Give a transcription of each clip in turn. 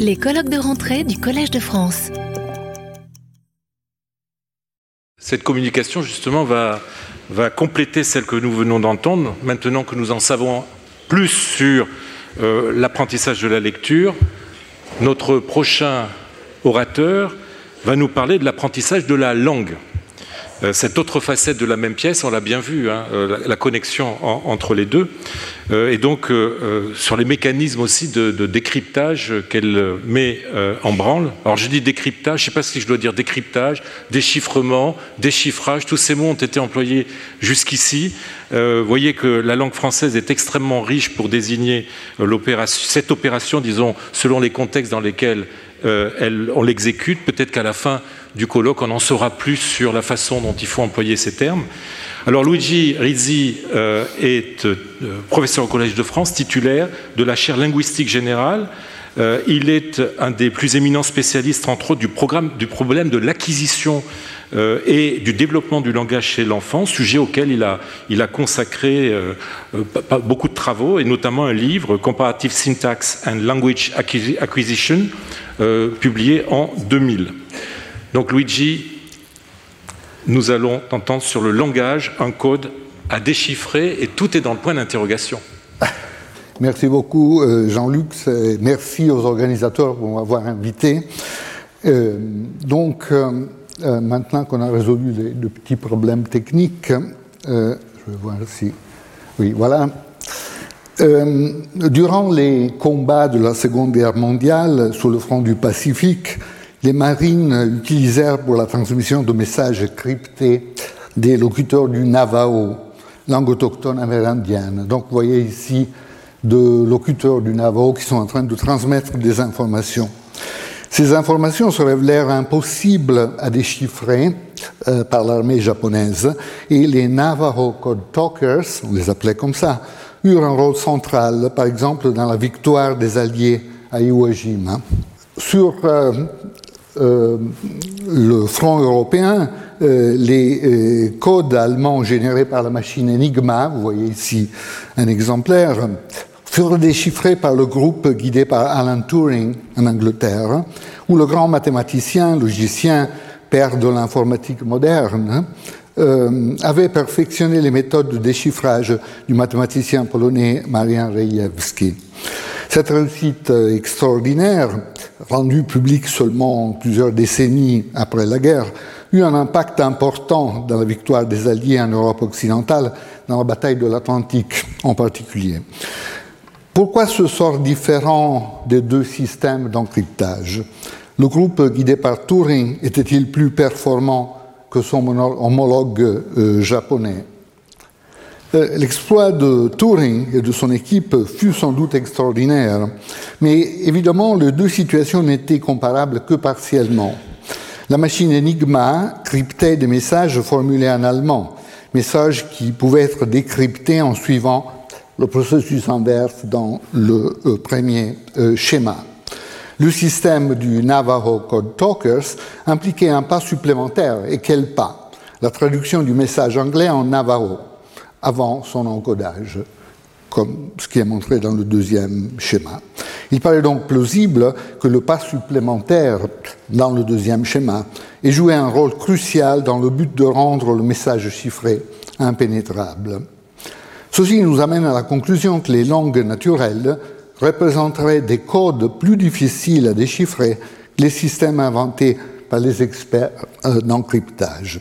Les colloques de rentrée du Collège de France. Cette communication, justement, va, va compléter celle que nous venons d'entendre, maintenant que nous en savons plus sur euh, l'apprentissage de la lecture. Notre prochain orateur va nous parler de l'apprentissage de la langue. Euh, cette autre facette de la même pièce, on l'a bien vu, hein, euh, la, connexion entre les deux, euh, et donc sur les mécanismes aussi de, décryptage qu'elle met en branle. Alors je dis décryptage, je ne sais pas si je dois dire décryptage, déchiffrement, déchiffrage, tous ces mots ont été employés jusqu'ici. vous voyez que la langue française est extrêmement riche pour désigner cette opération, disons, selon les contextes dans lesquels on l'exécute. Peut-être qu'à la fin du colloque, on en saura plus sur la façon dont il faut employer ces termes. Alors Luigi Rizzi euh, est euh, professeur au Collège de France, titulaire de la chaire linguistique générale. Euh, il est un des plus éminents spécialistes, entre autres, du, problème de l'acquisition et du développement du langage chez l'enfant, sujet auquel il a consacré beaucoup de travaux, et notamment un livre, Comparative Syntax and Language Acquisition, publié en 2000. Donc Luigi, nous allons entendre sur le langage un code à déchiffrer et tout est dans le point d'interrogation. Merci beaucoup euh, Jean-Luc, merci aux organisateurs pour m'avoir invité. Euh, donc euh, maintenant qu'on a résolu les, petits problèmes techniques, je vais voir si... Oui, voilà. Durant les combats de la Seconde Guerre mondiale sur le front du Pacifique, les marines utilisèrent pour la transmission de messages cryptés des locuteurs du Navajo, langue autochtone amérindienne. Donc vous voyez ici deux locuteurs du Navajo qui sont en train de transmettre des informations. Ces informations se révélèrent impossibles à déchiffrer euh, par l'armée japonaise et les Navajo Code Talkers, on les appelait comme ça, eurent un rôle central, par exemple dans la victoire des Alliés à Iwo Jima. Sur euh, euh, le front européen, les codes allemands générés par la machine Enigma, vous voyez ici un exemplaire, furent déchiffrés par le groupe guidé par Alan Turing en Angleterre, où le grand mathématicien, logicien, père de l'informatique moderne, avait perfectionné les méthodes de déchiffrage du mathématicien polonais Marian Rejewski. Cette réussite extraordinaire rendu public seulement plusieurs décennies après la guerre, eut un impact important dans la victoire des Alliés en Europe occidentale, dans la bataille de l'Atlantique en particulier. Pourquoi ce sort différent des deux systèmes d'encryptage Le groupe guidé par Turing était-il plus performant que son homologue euh, japonais? Euh, l'exploit de Turing et de son équipe fut sans doute extraordinaire, mais évidemment, les deux situations n'étaient comparables que partiellement. La machine Enigma cryptait des messages formulés en allemand, messages qui pouvaient être décryptés en suivant le processus inverse dans le euh, premier schéma. Le système du Navajo Code Talkers impliquait un pas supplémentaire. Et quel pas? La traduction du message anglais en Navajo avant son encodage, comme ce qui est montré dans le deuxième schéma. Il paraît donc plausible que le pas supplémentaire dans le deuxième schéma ait joué un rôle crucial dans le but de rendre le message chiffré impénétrable. Ceci nous amène à la conclusion que les langues naturelles représenteraient des codes plus difficiles à déchiffrer que les systèmes inventés par les experts euh, d'encryptage.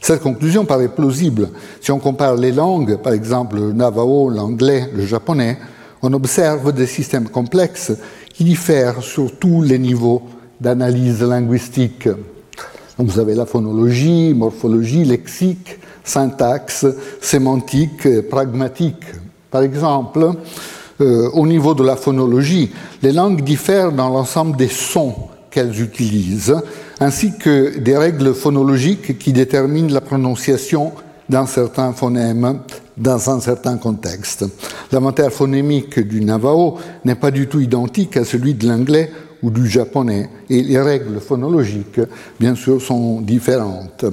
Cette conclusion paraît plausible. Si on compare les langues, par exemple le navajo, l'anglais, le japonais, on observe des systèmes complexes qui diffèrent sur tous les niveaux d'analyse linguistique. vous avez la phonologie, morphologie, lexique, syntaxe, sémantique, pragmatique. Par exemple, euh, au niveau de la phonologie, les langues diffèrent dans l'ensemble des sons qu'elles utilisent ainsi que des règles phonologiques qui déterminent la prononciation d'un certain phonème dans un certain contexte. L'inventaire phonémique du Navajo n'est pas du tout identique à celui de l'anglais ou du japonais, et les règles phonologiques, bien sûr, sont différentes.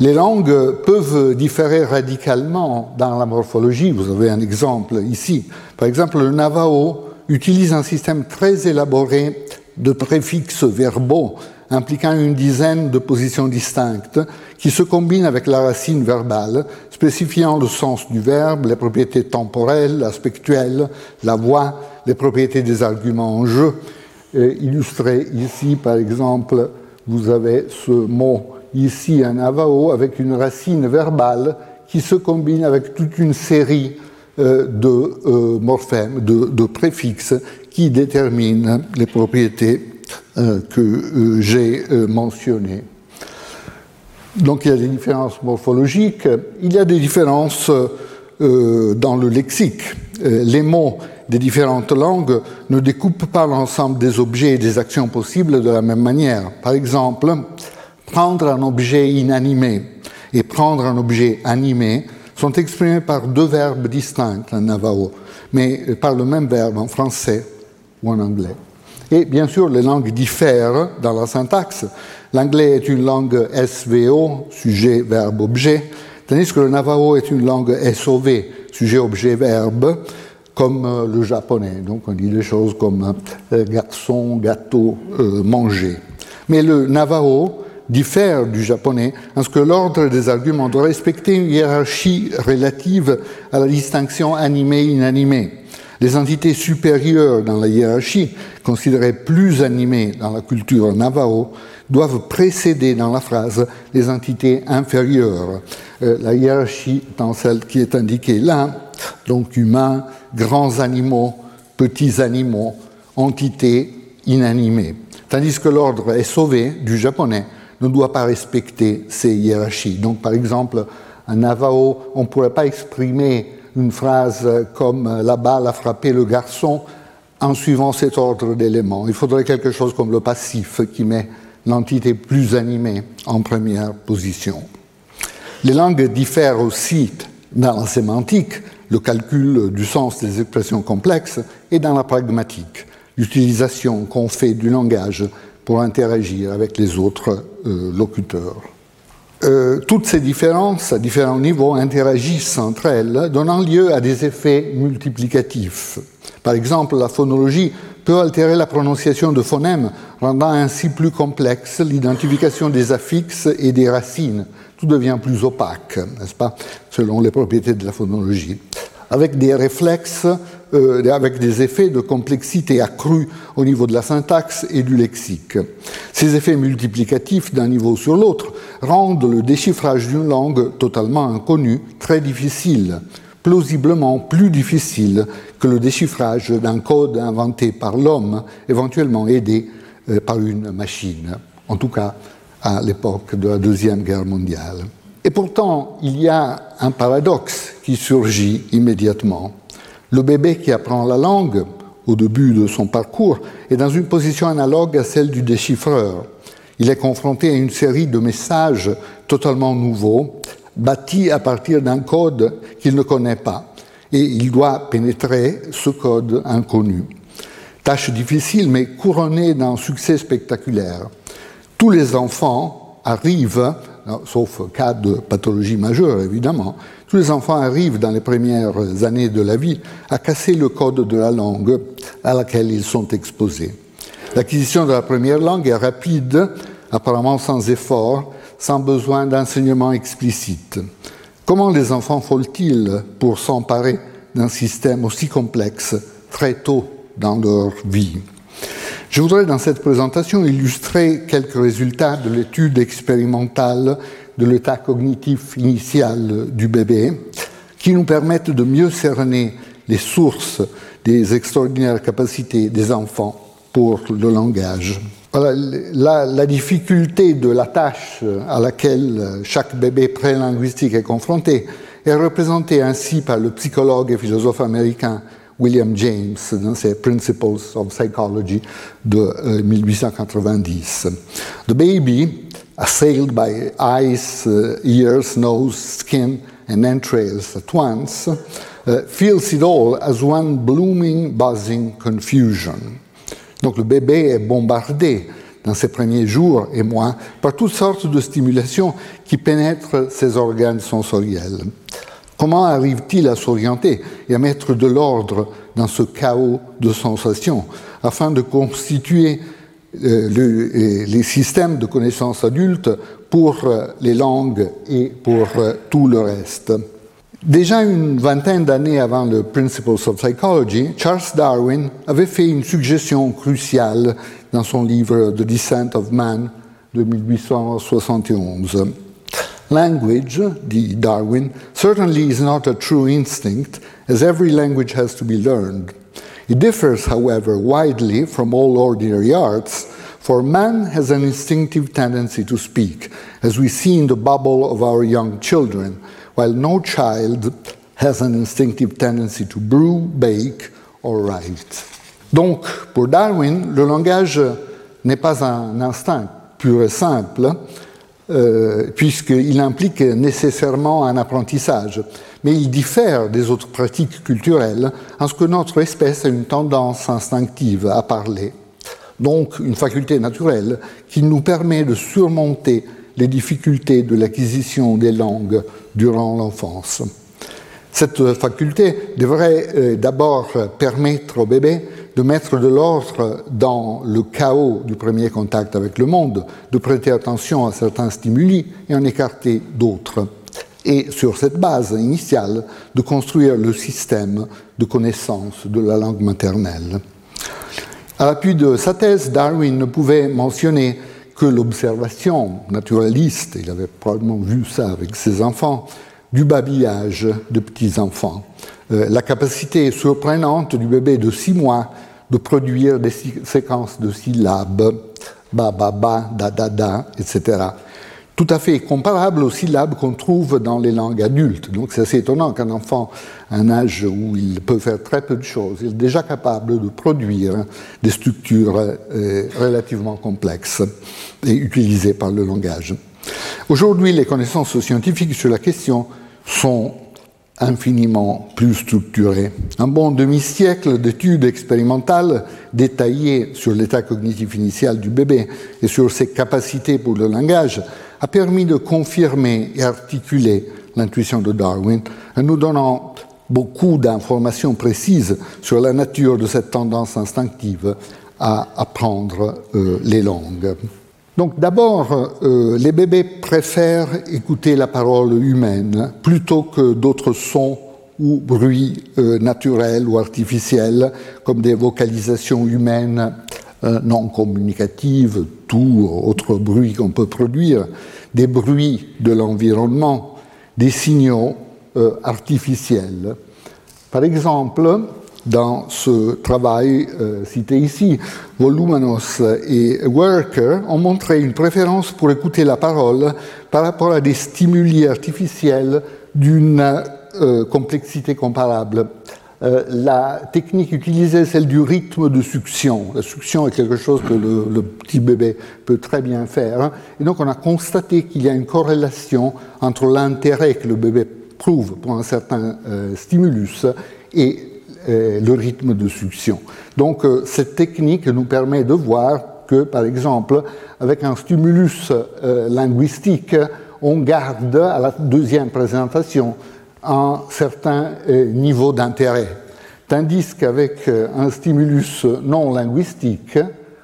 Les langues peuvent différer radicalement dans la morphologie. Vous avez un exemple ici. Par exemple, le Navajo utilise un système très élaboré de préfixes verbaux impliquant une dizaine de positions distinctes qui se combinent avec la racine verbale, spécifiant le sens du verbe, les propriétés temporelles, aspectuelles, la voix, les propriétés des arguments en jeu. illustré ici, par exemple, vous avez ce mot ici, un avao, avec une racine verbale qui se combine avec toute une série euh, de euh, morphèmes, de, préfixes qui déterminent les propriétés euh, que j'ai mentionnées. Donc il y a des différences morphologiques, il y a des différences dans le lexique. les mots des différentes langues ne découpent pas l'ensemble des objets et des actions possibles de la même manière. Par exemple, prendre un objet inanimé et prendre un objet animé sont exprimés par deux verbes distincts en navajo, mais par le même verbe en français ou en anglais. Et bien sûr, les langues diffèrent dans la syntaxe. L'anglais est une langue SVO, sujet, verbe, objet, tandis que le navajo est une langue SOV, sujet, objet, verbe, comme euh, le japonais. Donc on dit des choses comme euh, garçon, gâteau, euh, manger. Mais le navajo diffère du japonais en ce que l'ordre des arguments doit respecter une hiérarchie relative à la distinction animé-inanimé. Les entités supérieures dans la hiérarchie, considérées plus animées dans la culture navajo, doivent précéder dans la phrase les entités inférieures. Euh, la hiérarchie dans celle qui est indiquée là, donc humains, grands animaux, petits animaux, entités inanimées. Tandis que l'ordre est sauvé du japonais ne doit pas respecter ces hiérarchies. Donc, par exemple, en Navajo, on ne pourrait pas exprimer une phrase comme la balle a frappé le garçon en suivant cet ordre d'éléments. Il faudrait quelque chose comme le passif qui met l'entité plus animée en première position. Les langues diffèrent aussi dans la sémantique, le calcul du sens des expressions complexes, et dans la pragmatique, l'utilisation qu'on fait du langage pour interagir avec les autres euh, locuteurs. Euh, toutes ces différences à différents niveaux interagissent entre elles, donnant lieu à des effets multiplicatifs. Par exemple, la phonologie peut altérer la prononciation de phonèmes, rendant ainsi plus complexe l'identification des affixes et des racines. Tout devient plus opaque, n'est-ce pas, selon les propriétés de la phonologie. Avec des réflexes euh, avec des effets de complexité accrue au niveau de la syntaxe et du lexique. Ces effets multiplicatifs d'un niveau sur l'autre rendent le déchiffrage d'une langue totalement inconnue très difficile, plausiblement plus difficile que le déchiffrage d'un code inventé par l'homme, éventuellement aidé euh, par une machine, en tout cas à l'époque de la Deuxième Guerre mondiale. Et pourtant, il y a un paradoxe qui surgit immédiatement. Le bébé qui apprend la langue au début de son parcours est dans une position analogue à celle du déchiffreur. Il est confronté à une série de messages totalement nouveaux, bâtis à partir d'un code qu'il ne connaît pas, et il doit pénétrer ce code inconnu. Tâche difficile, mais couronnée d'un succès spectaculaire. Tous les enfants arrivent, sauf cas de pathologie majeure évidemment, tous les enfants arrivent dans les premières années de la vie à casser le code de la langue à laquelle ils sont exposés. L'acquisition de la première langue est rapide, apparemment sans effort, sans besoin d'enseignement explicite. Comment les enfants font-ils pour s'emparer d'un système aussi complexe très tôt dans leur vie? Je voudrais dans cette présentation illustrer quelques résultats de l'étude expérimentale de l'état cognitif initial du bébé, qui nous permettent de mieux cerner les sources des extraordinaires capacités des enfants pour le langage. la, la, difficulté de la tâche à laquelle chaque bébé prélinguistique est confronté est représentée ainsi par le psychologue et philosophe américain William James dans ses Principles of Psychology de 1890. Euh, The baby assailed by eyes, uh, ears, nose, skin, and entrails at once, uh, feels it all as one blooming, buzzing confusion. Donc le bébé est bombardé dans ses premiers jours et mois par toutes sortes de stimulations qui pénètrent ses organes sensoriels. Comment arrive-t-il à s'orienter et à mettre de l'ordre dans ce chaos de sensations afin de constituer euh, les systèmes de connaissances adultes pour euh, les langues et pour euh, tout le reste? Déjà une vingtaine d'années avant le Principles of Psychology, Charles Darwin avait fait une suggestion cruciale dans son livre The Descent of Man de 1871. Language, dit Darwin, certainly is not a true instinct, as every language has to be learned. It differs, however, widely from all ordinary arts, for man has an instinctive tendency to speak, as we see in the babble of our young children while no child has an instinctive tendency to brew, bake or write. Donc, pour Darwin, le langage n'est pas un instinct pur et simple, euh, puisqu'il implique nécessairement un apprentissage, mais il diffère des autres pratiques culturelles en ce que notre espèce a une tendance instinctive à parler, donc une faculté naturelle qui nous permet de surmonter les difficultés de l'acquisition des langues durant l'enfance. Cette faculté devrait euh, d'abord permettre au bébé de mettre de l'ordre dans le chaos du premier contact avec le monde, de prêter attention à certains stimuli et en écarter d'autres. Et sur cette base initiale, de construire le système de connaissance de la langue maternelle. À l'appui de sa thèse, Darwin ne pouvait mentionner que l'observation naturaliste, il avait probablement vu ça avec ses enfants, du babillage de petits-enfants. Euh, la capacité surprenante du bébé de six mois de produire des séquences de syllabes, ba, ba, ba, da, da, da, etc tout à fait comparable aux syllabes qu'on trouve dans les langues adultes. Donc c'est assez étonnant qu'un enfant, à un âge où il peut faire très peu de choses, il est déjà capable de produire des structures euh, relativement complexes et utilisées par le langage. Aujourd'hui, les connaissances scientifiques sur la question sont infiniment plus structurées. Un bon demi-siècle d'études expérimentales détaillées sur l'état cognitif initial du bébé et sur ses capacités pour le langage a permis de confirmer et articuler l'intuition de Darwin nous donnant beaucoup d'informations précises sur la nature de cette tendance instinctive à apprendre euh, les langues. Donc d'abord, euh, les bébés préfèrent écouter la parole humaine plutôt que d'autres sons ou bruits euh, naturels ou artificiels, comme des vocalisations humaines euh, non communicatives, tout autre bruit qu'on peut produire, des bruits de l'environnement, des signaux artificiels. Par exemple, dans ce travail euh, cité ici, Volumanos et Worker ont montré une préférence pour écouter la parole par rapport à des stimuli artificiels d'une complexité comparable. Euh, la technique utilisée, celle du rythme de succion. La succion est quelque chose que le, petit bébé peut très bien faire. Et donc on a constaté qu'il y a une corrélation entre l'intérêt que le bébé prouve pour un certain euh, stimulus et euh, le rythme de succion. Donc cette technique nous permet de voir que, par exemple, avec un stimulus linguistique, on garde à la deuxième présentation un certain euh, niveau d'intérêt. Tandis qu'avec euh, un stimulus non linguistique,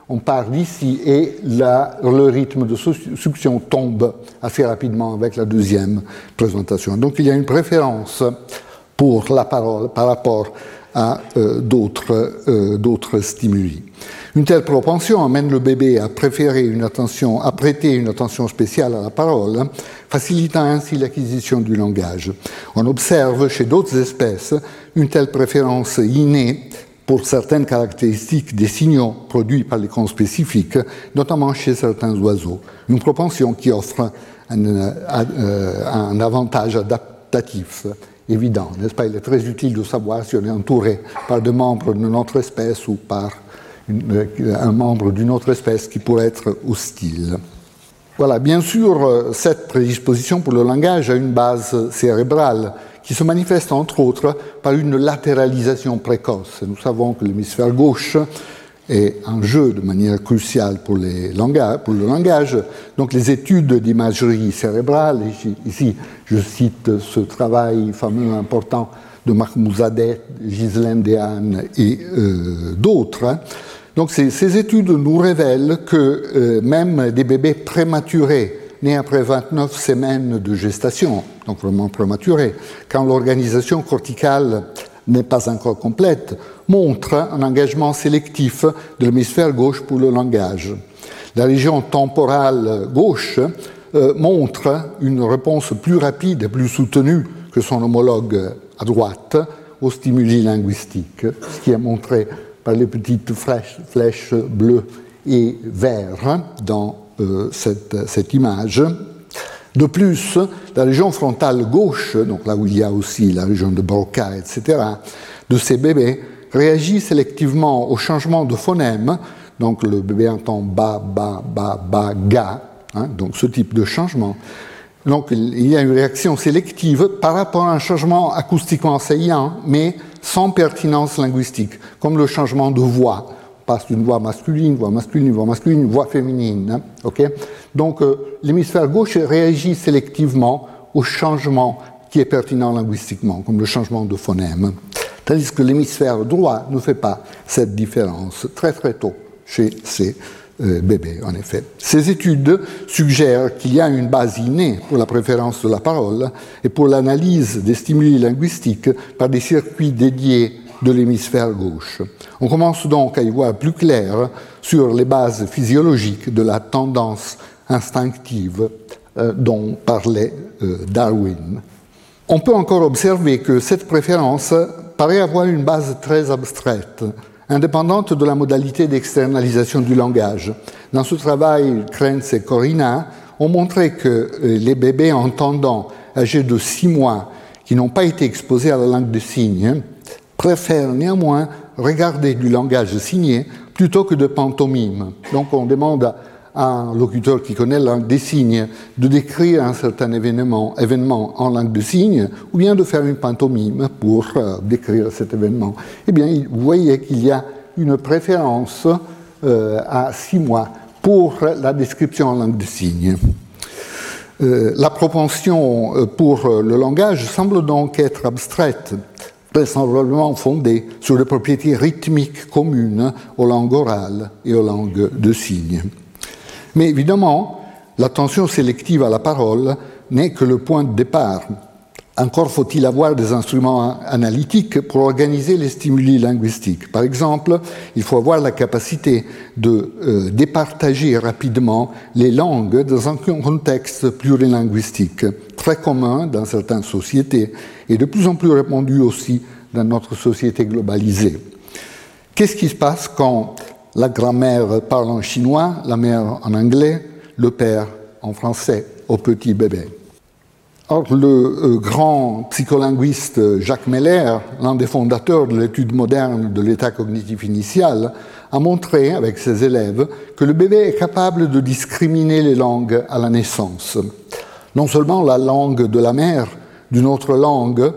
on part d'ici et le rythme de succion tombe assez rapidement avec la deuxième présentation. Donc il y a une préférence pour la parole par rapport à euh, d'autres stimuli. Une telle propension amène le bébé à préférer une attention, à prêter une attention spéciale à la parole, facilitant ainsi l'acquisition du langage. On observe chez d'autres espèces une telle préférence innée pour certaines caractéristiques des signaux produits par les cons spécifiques, notamment chez certains oiseaux. Une propension qui offre un, euh, un avantage adaptatif évident, n'est-ce pas? Il est très utile de savoir si on est entouré par des membres de notre espèce ou par euh, un membre d'une autre espèce qui pourrait être hostile. Voilà, bien sûr, euh, cette prédisposition pour le langage a une base cérébrale qui se manifeste entre autres par une latéralisation précoce. Nous savons que l'hémisphère gauche est en jeu de manière cruciale pour, le langage. Donc les études d'imagerie cérébrale, ici, je cite ce travail fameux important de Marc Mouzadeh, Ghislaine Dehaene et euh, d'autres. Hein. Donc ces, ces, études nous révèlent que euh, même des bébés prématurés, nés après 29 semaines de gestation, donc vraiment prématurés, quand l'organisation corticale n'est pas encore complète, montrent un engagement sélectif de l'hémisphère gauche pour le langage. La région temporale gauche euh, montre une réponse plus rapide et plus soutenue que son homologue à droite aux stimuli linguistiques, ce qui est montré par les petites flèches, bleues et vertes dans euh, cette, image. De plus, la région frontale gauche, donc là où il y a aussi la région de Broca, etc., de ces bébés réagit sélectivement au changement de phonème. Donc le bébé entend ba, ba, ba, ba, ga, hein, donc ce type de changement. Donc il y a une réaction sélective par rapport à un changement acoustiquement saillant, mais sans pertinence linguistique, comme le changement de voix. Passe d'une voix masculine, voix masculine, voix masculine, voix féminine. Hein, Donc euh, l'hémisphère gauche réagit sélectivement au changement qui est pertinent linguistiquement, comme le changement de phonème. Tandis que l'hémisphère droit ne fait pas cette différence très très tôt chez ces euh, bébés, en effet. Ces études suggèrent qu'il y a une base innée pour la préférence de la parole et pour l'analyse des stimuli linguistiques par des circuits dédiés de l'hémisphère gauche. On commence donc à y voir plus clair sur les bases physiologiques de la tendance instinctive euh, dont parlait euh, Darwin. On peut encore observer que cette préférence paraît avoir une base très abstraite indépendante de la modalité d'externalisation du langage. Dans ce travail, Krenz et Corina ont montré que euh, les bébés entendants âgés de 6 mois qui n'ont pas été exposés à la langue de signes préfèrent néanmoins regarder du langage signé plutôt que de pantomime. Donc on demande à un locuteur qui connaît la langue des signes de décrire un certain événement, événement en langue de signes ou bien de faire une pantomime pour euh, décrire cet événement. Eh bien, vous voyez qu'il y a une préférence euh, à six mois pour la description en langue de signes. Euh, la propension pour le langage semble donc être abstraite, vraisemblablement fondée sur les propriétés rythmiques communes aux langues orales et aux langues de signes. Mais évidemment, l'attention sélective à la parole n'est que le point de départ. Encore faut-il avoir des instruments analytiques pour organiser les stimuli linguistiques. Par exemple, il faut avoir la capacité de euh, départager rapidement les langues dans un contexte plurilinguistique, très commun dans certaines sociétés et de plus en plus répandu aussi dans notre société globalisée. Qu'est-ce qui se passe quand la grand-mère parle en chinois, la mère en anglais, le père en français au petit bébé? Or, le euh, grand psycholinguiste Jacques Meller, l'un des fondateurs de l'étude moderne de l'état cognitif initial, a montré avec ses élèves que le bébé est capable de discriminer les langues à la naissance. Non seulement la langue de la mère d'une autre langue,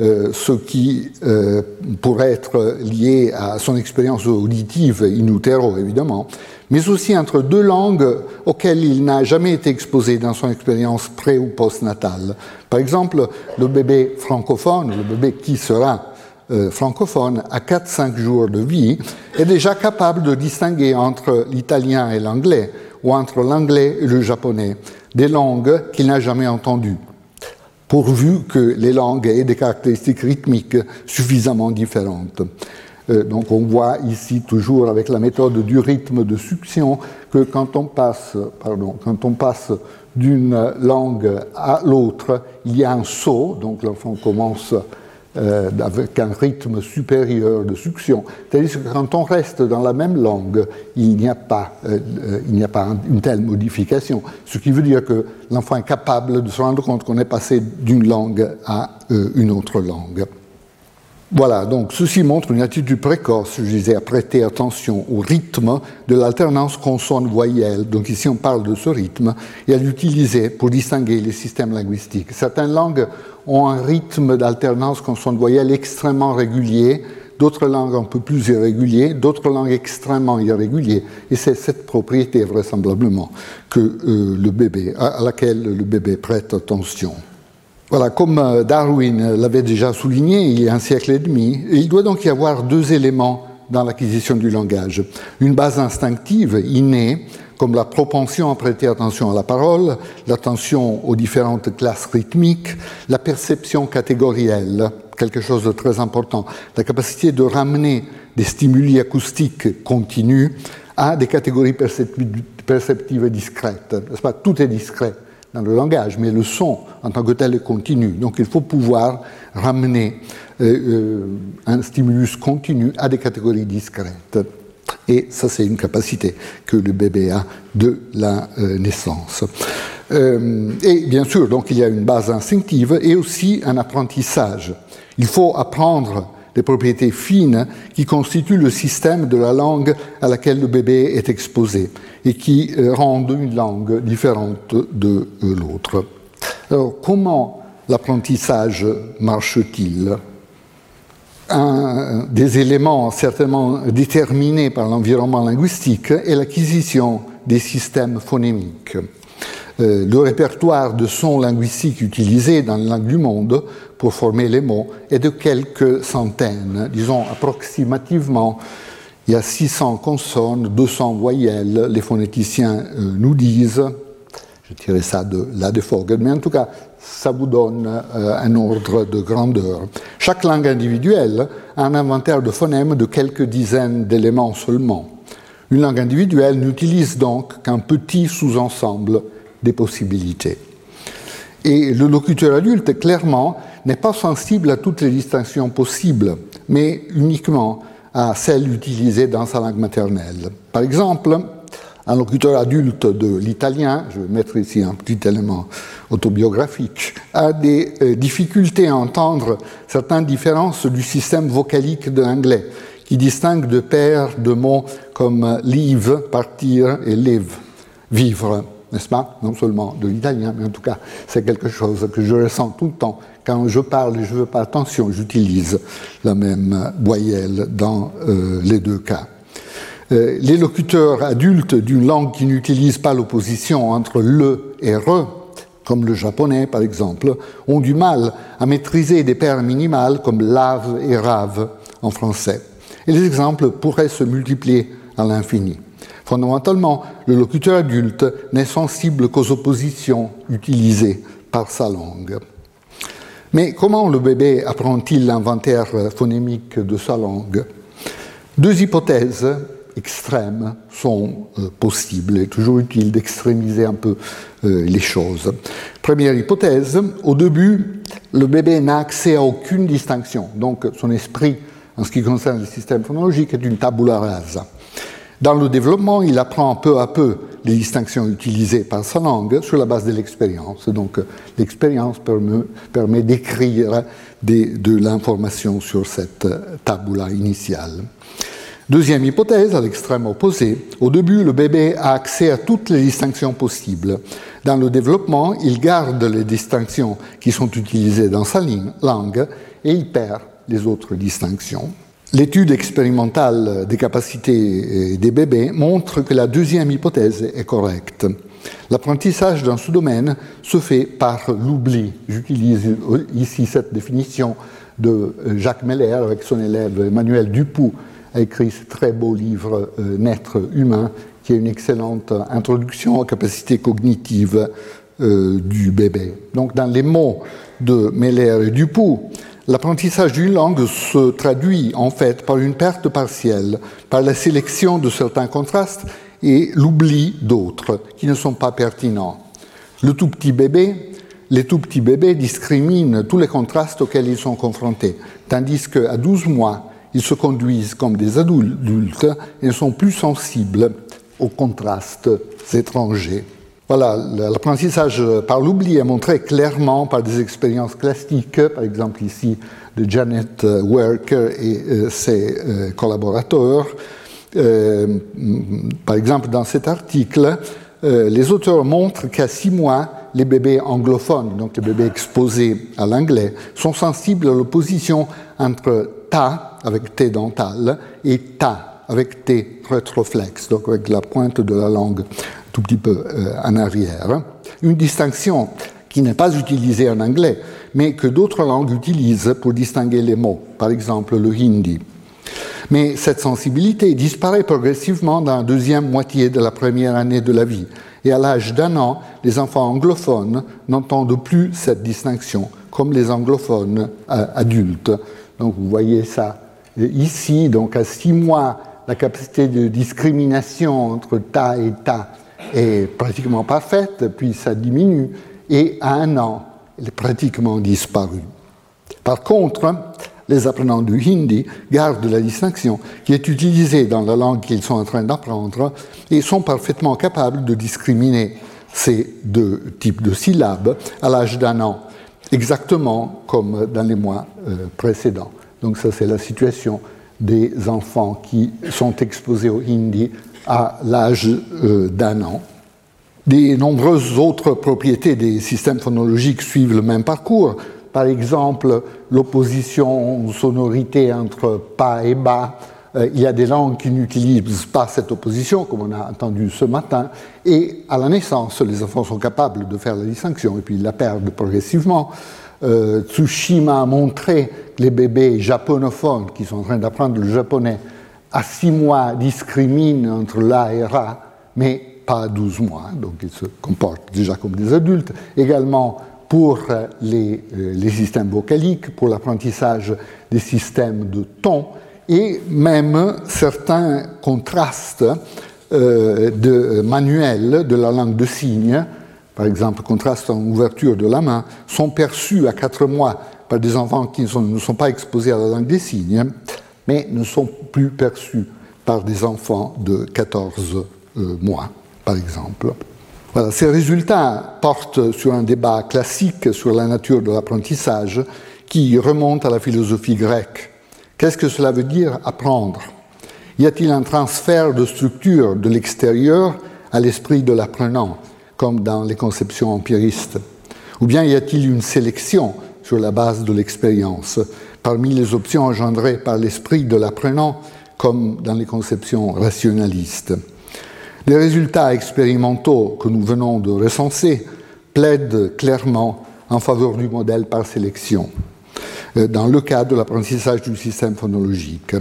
euh, ce qui euh, pourrait être lié à son expérience auditive in utero, évidemment, mais aussi entre deux langues auxquelles il n'a jamais été exposé dans son expérience pré- ou postnatale. Par exemple, le bébé francophone, le bébé qui sera euh, francophone à 4-5 jours de vie, est déjà capable de distinguer entre l'italien et l'anglais, ou entre l'anglais et le japonais, des langues qu'il n'a jamais entendues pourvu que les langues aient des caractéristiques rythmiques suffisamment différentes. Euh, donc on voit ici toujours avec la méthode du rythme de succion que quand on passe, quand on passe d'une langue à l'autre, il y a un saut, donc l'enfant commence euh, avec un rythme supérieur de succion. C'est-à-dire que quand on reste dans la même langue, il n'y a pas, euh, il n'y a pas une telle modification. Ce qui veut dire que l'enfant est capable de se rendre compte qu'on est passé d'une langue à une autre langue. Voilà, donc ceci montre une attitude précoce, je disais, à prêter attention au rythme de l'alternance consonne-voyelle. Donc ici on parle de ce rythme et à l'utiliser pour distinguer les systèmes linguistiques. Certaines langues ont un rythme d'alternance consonne-voyelle extrêmement régulier, d'autres langues un peu plus irrégulières, d'autres langues extrêmement irrégulières. Et c'est cette propriété, vraisemblablement, que, euh, le bébé, à laquelle le bébé prête attention. Voilà, comme euh, Darwin l'avait déjà souligné il y a un siècle et demi, il doit donc y avoir deux éléments dans l'acquisition du langage. Une base instinctive, innée, comme la propension à prêter attention à la parole, l'attention aux différentes classes rythmiques, la perception catégorielle, quelque chose de très important, la capacité de ramener des stimuli acoustiques continus à des catégories perceptives discrètes. Pas? Tout est discret le langage, mais le son en tant que tel est continu. Donc il faut pouvoir ramener euh, euh, un stimulus continu à des catégories discrètes. Et ça, c'est une capacité que le bébé a de la euh, naissance. Et bien sûr, donc il y a une base instinctive et aussi un apprentissage. Il faut apprendre les propriétés fines qui constituent le système de la langue à laquelle le bébé est exposé et qui euh, rendent une langue différente de l'autre. Alors, comment l'apprentissage marche-t-il? Un des éléments certainement déterminés par l'environnement linguistique est l'acquisition des systèmes phonémiques. Euh, le répertoire de sons linguistiques utilisés dans les langues du monde pour former les mots est de quelques centaines, disons approximativement. Il y a 600 consonnes, 200 voyelles, les phonéticiens euh, nous disent, je tirais ça de là de Fogel, mais en tout cas, ça vous donne euh, un ordre de grandeur. Chaque langue individuelle a un inventaire de phonèmes de quelques dizaines d'éléments seulement. Une langue individuelle n'utilise donc qu'un petit sous-ensemble des possibilités. Et le locuteur adulte, clairement, n'est pas sensible à toutes les distinctions possibles, mais uniquement à celles utilisées dans sa langue maternelle. Par exemple, un locuteur adulte de l'italien, je vais mettre ici un petit élément autobiographique, a des euh, difficultés à entendre certaines différences du système vocalique de l'anglais, qui distingue de paires de mots comme leave, partir, et live, vivre, n'est-ce pas? Non seulement de l'italien, mais en tout cas, c'est quelque chose que je ressens tout le temps. Quand je parle et je veux pas attention, j'utilise la même voyelle dans euh, les deux cas. Euh, les locuteurs adultes d'une langue qui n'utilise pas l'opposition entre le et re, comme le japonais par exemple, ont du mal à maîtriser des paires minimales comme lave et rave en français. Et les exemples pourraient se multiplier à l'infini. Fondamentalement, le locuteur adulte n'est sensible qu'aux oppositions utilisées par sa langue. Mais comment le bébé apprend-il l'inventaire phonémique de sa langue? Deux hypothèses extrêmes sont euh, possibles. Il est toujours utile d'extrémiser un peu euh, les choses. Première hypothèse, au début, le bébé n'a accès à aucune distinction. Donc son esprit, en ce qui concerne le système phonologique, est une tabula rasa. Dans le développement, il apprend peu à peu les distinctions utilisées par sa langue sur la base de l'expérience. Donc l'expérience permet, d'écrire de l'information sur cette tabula initiale. Deuxième hypothèse, à l'extrême opposé, au début, le bébé a accès à toutes les distinctions possibles. Dans le développement, il garde les distinctions qui sont utilisées dans sa langue et il perd les autres distinctions. L'étude expérimentale des capacités des bébés montre que la deuxième hypothèse est correcte. L'apprentissage dans ce domaine se fait par l'oubli. J'utilise ici cette définition de Jacques Meller avec son élève Emmanuel Dupoux a écrit ce très beau livre euh, Naître humain, qui est une excellente introduction aux capacités cognitives euh, du bébé. Donc, dans les mots de Meller et Dupoux, l'apprentissage d'une langue se traduit en fait par une perte partielle, par la sélection de certains contrastes et l'oubli d'autres qui ne sont pas pertinents. Le tout petit bébé, les tout petits bébés discriminent tous les contrastes auxquels ils sont confrontés, tandis qu'à 12 mois, ils se conduisent comme des adultes et sont plus sensibles aux contrastes étrangers. Voilà, l'apprentissage par l'oubli est montré clairement par des expériences classiques, par exemple ici de Janet Worker et euh, ses euh, collaborateurs. Euh, par exemple, dans cet article, les auteurs montrent qu'à six mois, les bébés anglophones, donc les bébés exposés à l'anglais, sont sensibles à l'opposition entre ta avec T dental et ta avec T rétroflexe, donc avec la pointe de la langue tout petit peu euh, en arrière. Une distinction qui n'est pas utilisée en anglais, mais que d'autres langues utilisent pour distinguer les mots, par exemple le hindi. Mais cette sensibilité disparaît progressivement dans la deuxième moitié de la première année de la vie. Et à l'âge d'un an, les enfants anglophones n'entendent plus cette distinction, comme les anglophones euh, adultes. Donc vous voyez ça ici, donc à six mois, la capacité de discrimination entre ta et ta est pratiquement parfaite, puis ça diminue, et à un an, elle est pratiquement disparue. Par contre, les apprenants du hindi gardent la distinction qui est utilisée dans la langue qu'ils sont en train d'apprendre et sont parfaitement capables de discriminer ces deux types de syllabes à l'âge d'un an, exactement comme dans les mois euh, précédents. Donc ça, c'est la situation des enfants qui sont exposés au hindi à l'âge euh, d'un an. Des nombreuses autres propriétés des systèmes phonologiques suivent le même parcours. Par exemple, l'opposition sonorité entre pas et bas. Euh, il y a des langues qui n'utilisent pas cette opposition, comme on a entendu ce matin, et à la naissance, les enfants sont capables de faire la distinction, et puis ils la perdent progressivement. Euh, Tsushima a montré que les bébés japonophones qui sont en train d'apprendre le japonais à six mois discriminent entre la et ra, mais pas à 12 mois, donc ils se comportent déjà comme des adultes. Également, pour les, euh, les systèmes vocaliques, pour l'apprentissage des systèmes de ton, et même certains contrastes euh, de, manuels de la langue de signes, par exemple contraste en ouverture de la main, sont perçus à 4 mois par des enfants qui ne sont pas exposés à la langue des signes, mais ne sont plus perçus par des enfants de 14 euh, mois, par exemple. Ces résultats portent sur un débat classique sur la nature de l'apprentissage qui remonte à la philosophie grecque. Qu'est-ce que cela veut dire apprendre? Y a-t-il un transfert de structure de l'extérieur à l'esprit de l'apprenant, comme dans les conceptions empiristes? Ou bien y a-t-il une sélection sur la base de l'expérience? Parmi les options engendrées par l'esprit de l'apprenant, comme dans les conceptions rationalistes les résultats expérimentaux que nous venons de recenser plaident clairement en faveur du modèle par sélection, euh, dans le cas de l'apprentissage du système phonologique.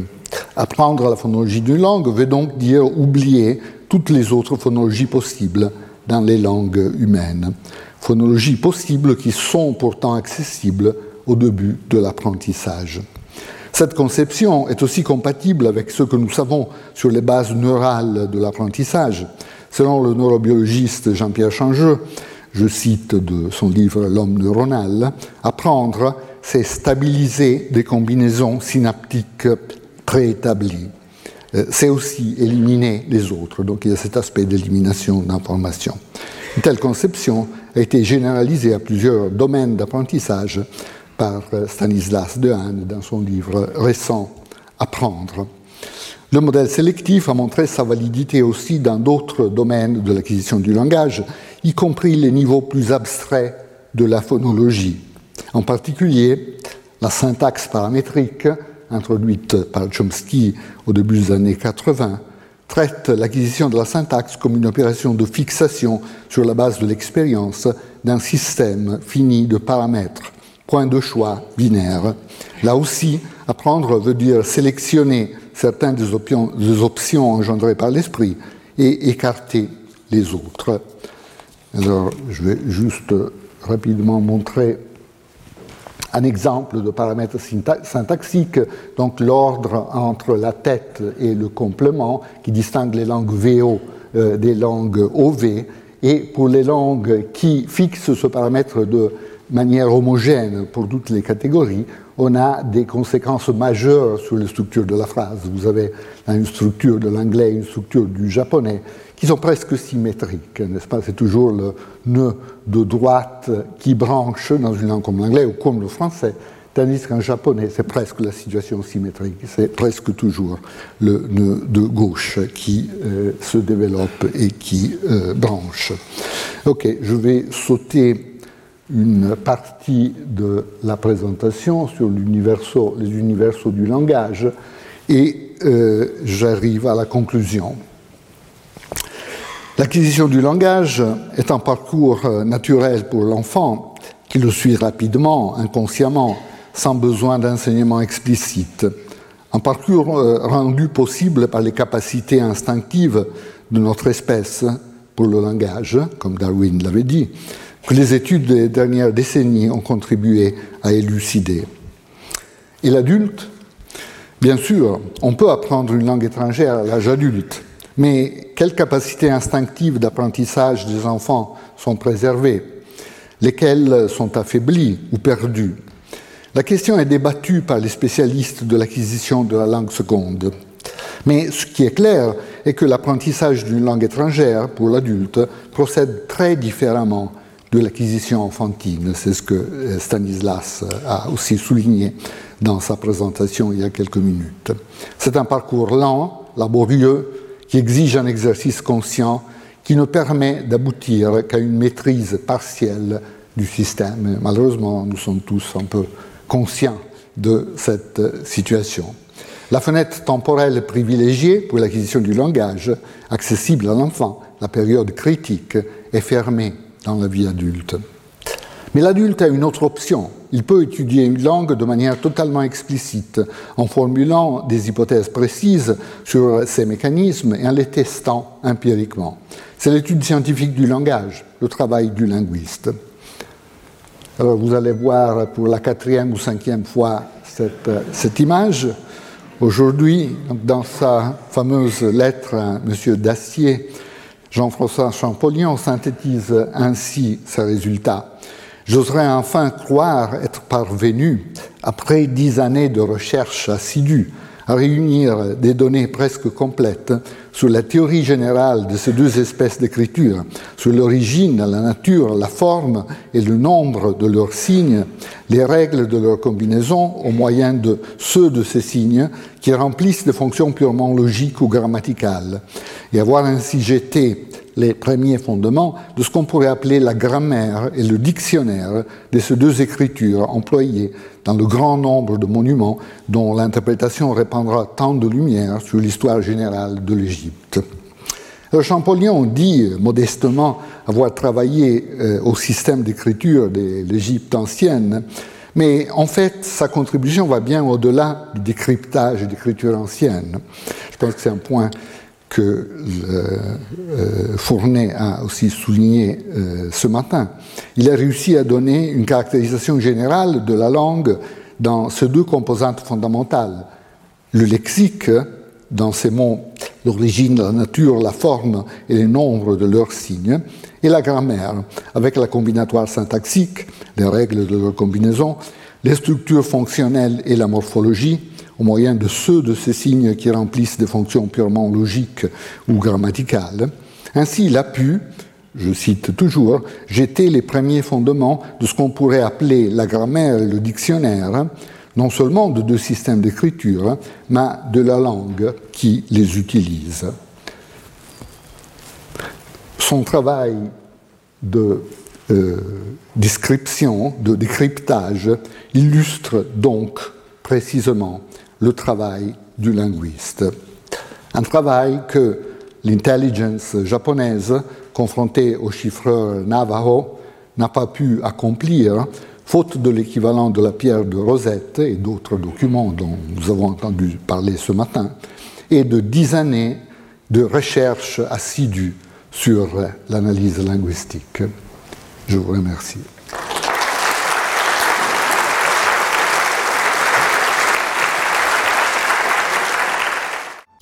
Apprendre la phonologie d'une langue veut donc dire oublier toutes les autres phonologies possibles dans les langues humaines. Phonologies possibles qui sont pourtant accessibles au début de l'apprentissage. Cette conception est aussi compatible avec ce que nous savons sur les bases neurales de l'apprentissage. Selon le neurobiologiste Jean-Pierre Changeux, je cite de son livre L'homme neuronal, apprendre, c'est stabiliser des combinaisons synaptiques préétablies. Euh, c'est aussi éliminer les autres. Donc il y a cet aspect d'élimination d'informations. Une telle conception a été généralisée à plusieurs domaines d'apprentissage par Stanislas Dehaene dans son livre récent Apprendre. Le modèle sélectif a montré sa validité aussi dans d'autres domaines de l'acquisition du langage, y compris les niveaux plus abstraits de la phonologie. En particulier, la syntaxe paramétrique, introduite par Chomsky au début des années 80, traite l'acquisition de la syntaxe comme une opération de fixation sur la base de l'expérience d'un système fini de paramètres point de choix binaire. Là aussi, apprendre veut dire sélectionner certaines des options, engendrées par l'esprit et écarter les autres. Alors, je vais juste rapidement montrer un exemple de paramètre syntaxique, donc l'ordre entre la tête et le complément qui distingue les langues VO euh, des langues OV. Et pour les langues qui fixent ce paramètre de manière homogène pour toutes les catégories, on a des conséquences majeures sur les structures de la phrase. Vous avez une structure de l'anglais, une structure du japonais, qui sont presque symétriques, n'est-ce pas? C'est toujours le nœud de droite qui branche dans une langue comme l'anglais ou comme le français, tandis qu'en japonais, c'est presque la situation symétrique, c'est presque toujours le nœud de gauche qui euh, se développe et qui euh, branche. Ok, je vais sauter une partie de la présentation sur les universaux du langage et euh, j'arrive à la conclusion. L'acquisition du langage est un parcours euh, naturel pour l'enfant qui le suit rapidement, inconsciemment, sans besoin d'enseignement explicite. Un parcours euh, rendu possible par les capacités instinctives de notre espèce pour le langage, comme Darwin l'avait dit, que les études des dernières décennies ont contribué à élucider. Et l'adulte, bien sûr, on peut apprendre une langue étrangère à l'âge adulte, mais quelles capacités instinctives d'apprentissage des enfants sont préservées Lesquelles sont affaiblies ou perdues? La question est débattue par les spécialistes de l'acquisition de la langue seconde. Mais ce qui est clair est que l'apprentissage d'une langue étrangère pour l'adulte procède très différemment de l'acquisition enfantine. C'est ce que Stanislas a aussi souligné dans sa présentation il y a quelques minutes. C'est un parcours lent, laborieux, qui exige un exercice conscient qui ne permet d'aboutir qu'à une maîtrise partielle du système. Malheureusement, nous sommes tous un peu conscients de cette situation. La fenêtre temporelle privilégiée pour l'acquisition du langage, accessible à l'enfant, la période critique, est fermée dans la vie adulte. Mais l'adulte a une autre option. Il peut étudier une langue de manière totalement explicite, en formulant des hypothèses précises sur ses mécanismes et en les testant empiriquement. C'est l'étude scientifique du langage, le travail du linguiste. Alors vous allez voir pour la quatrième ou cinquième fois cette, image. Aujourd'hui, dans sa fameuse lettre à M. Dacier, Jean-François Champollion synthétise ainsi ses résultats. J'oserais enfin croire être parvenu, après dix années de recherche assidue, à réunir des données presque complètes sur la théorie générale de ces deux espèces d'écriture, sur l'origine, la nature, la forme et le nombre de leurs signes, les règles de leur combinaison au moyen de ceux de ces signes qui remplissent des fonctions purement logiques ou grammaticales, et avoir ainsi jeté les premiers fondements de ce qu'on pourrait appeler la grammaire et le dictionnaire de ces deux écritures employées dans le grand nombre de monuments dont l'interprétation répandra tant de lumière sur l'histoire générale de l'Égypte. Champollion dit modestement avoir travaillé euh, au système d'écriture de l'Égypte ancienne, mais en fait, sa contribution va bien au-delà du décryptage d'écriture ancienne. Je pense que c'est un point que euh, euh, Fournet a aussi souligné euh, ce matin. Il a réussi à donner une caractérisation générale de la langue dans ces deux composantes fondamentales. Le lexique, dans ses mots, l'origine, la nature, la forme et les nombres de leurs signes, et la grammaire, avec la combinatoire syntaxique, les règles de leur combinaison, les structures fonctionnelles et la morphologie, au moyen de ceux de ces signes qui remplissent des fonctions purement logiques ou grammaticales. Ainsi, il a pu, je cite toujours, jeter les premiers fondements de ce qu'on pourrait appeler la grammaire et le dictionnaire, non seulement de deux systèmes d'écriture, mais de la langue qui les utilise. Son travail de euh, description, de décryptage, illustre donc précisément le travail du linguiste. Un travail que l'intelligence japonaise, confrontée au chiffreur Navajo, n'a pas pu accomplir, faute de l'équivalent de la pierre de Rosette et d'autres documents dont nous avons entendu parler ce matin, et de dix années de recherche assidue sur l'analyse linguistique. Je vous remercie.